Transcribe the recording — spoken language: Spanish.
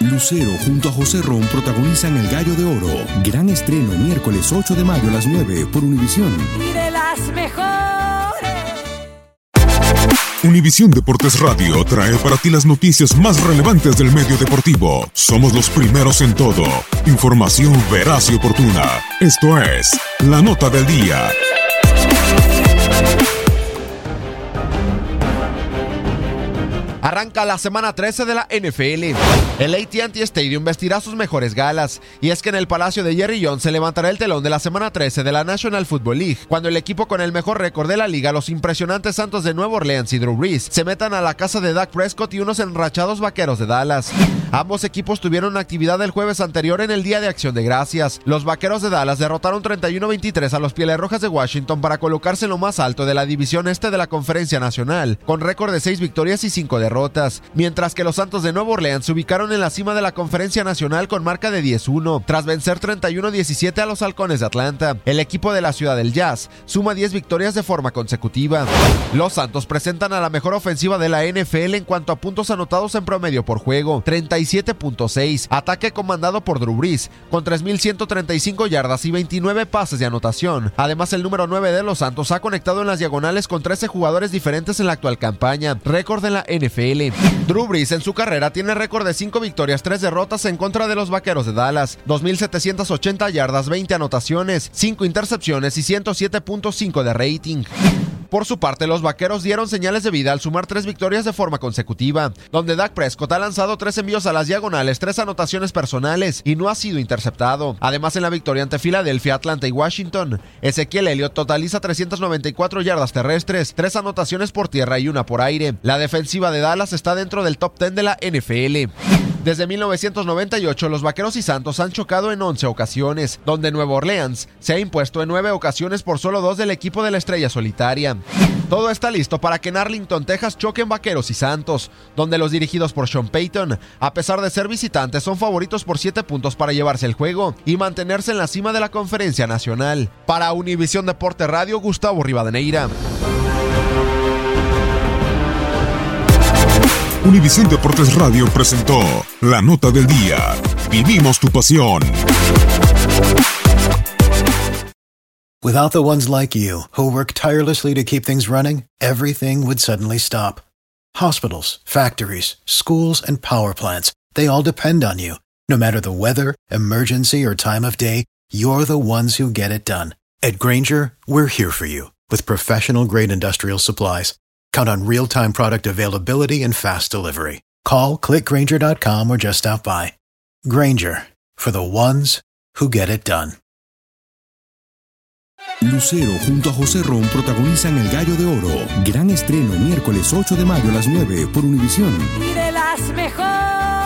Lucero junto a José Ron protagonizan El Gallo de Oro. Gran estreno miércoles 8 de mayo a las 9 por Univisión. Y de las mejores. Univisión Deportes Radio trae para ti las noticias más relevantes del medio deportivo. Somos los primeros en todo. Información veraz y oportuna. Esto es La Nota del Día. Arranca la semana 13 de la NFL. El ATT Stadium vestirá sus mejores galas. Y es que en el Palacio de Jerry Jones se levantará el telón de la semana 13 de la National Football League, cuando el equipo con el mejor récord de la liga, los impresionantes Santos de Nueva Orleans y Drew Brees, se metan a la casa de Dak Prescott y unos enrachados vaqueros de Dallas. Ambos equipos tuvieron actividad el jueves anterior en el Día de Acción de Gracias. Los vaqueros de Dallas derrotaron 31-23 a los Pieles Rojas de Washington para colocarse en lo más alto de la división este de la Conferencia Nacional, con récord de 6 victorias y 5 derrotas mientras que los Santos de Nueva Orleans se ubicaron en la cima de la Conferencia Nacional con marca de 10-1, tras vencer 31-17 a los Halcones de Atlanta. El equipo de la Ciudad del Jazz suma 10 victorias de forma consecutiva. Los Santos presentan a la mejor ofensiva de la NFL en cuanto a puntos anotados en promedio por juego, 37.6, ataque comandado por Drew Brees, con 3.135 yardas y 29 pases de anotación. Además, el número 9 de los Santos ha conectado en las diagonales con 13 jugadores diferentes en la actual campaña, récord en la NFL. Drew Brees en su carrera tiene récord de 5 victorias, 3 derrotas en contra de los Vaqueros de Dallas, 2.780 yardas, 20 anotaciones, 5 intercepciones y 107.5 de rating. Por su parte, los vaqueros dieron señales de vida al sumar tres victorias de forma consecutiva, donde Dak Prescott ha lanzado tres envíos a las diagonales, tres anotaciones personales y no ha sido interceptado. Además, en la victoria ante Filadelfia, Atlanta y Washington, Ezequiel Elliott totaliza 394 yardas terrestres, tres anotaciones por tierra y una por aire. La defensiva de Dallas está dentro del top 10 de la NFL. Desde 1998, los Vaqueros y Santos han chocado en 11 ocasiones, donde Nueva Orleans se ha impuesto en 9 ocasiones por solo dos del equipo de la estrella solitaria. Todo está listo para que en Arlington, Texas choquen Vaqueros y Santos, donde los dirigidos por Sean Payton, a pesar de ser visitantes, son favoritos por 7 puntos para llevarse el juego y mantenerse en la cima de la conferencia nacional. Para Univisión Deporte Radio, Gustavo Rivadeneira. Univisión Deportes Radio presentó La Nota del Día. Vivimos tu pasión. Without the ones like you, who work tirelessly to keep things running, everything would suddenly stop. Hospitals, factories, schools, and power plants, they all depend on you. No matter the weather, emergency, or time of day, you're the ones who get it done. At Granger, we're here for you with professional grade industrial supplies. Count on real time product availability and fast delivery. Call clickgranger.com or just stop by. Granger for the ones who get it done. Lucero junto a José Ron protagonizan El Gallo de Oro. Gran estreno miércoles 8 de mayo a las 9 por Univisión. Y de las mejores.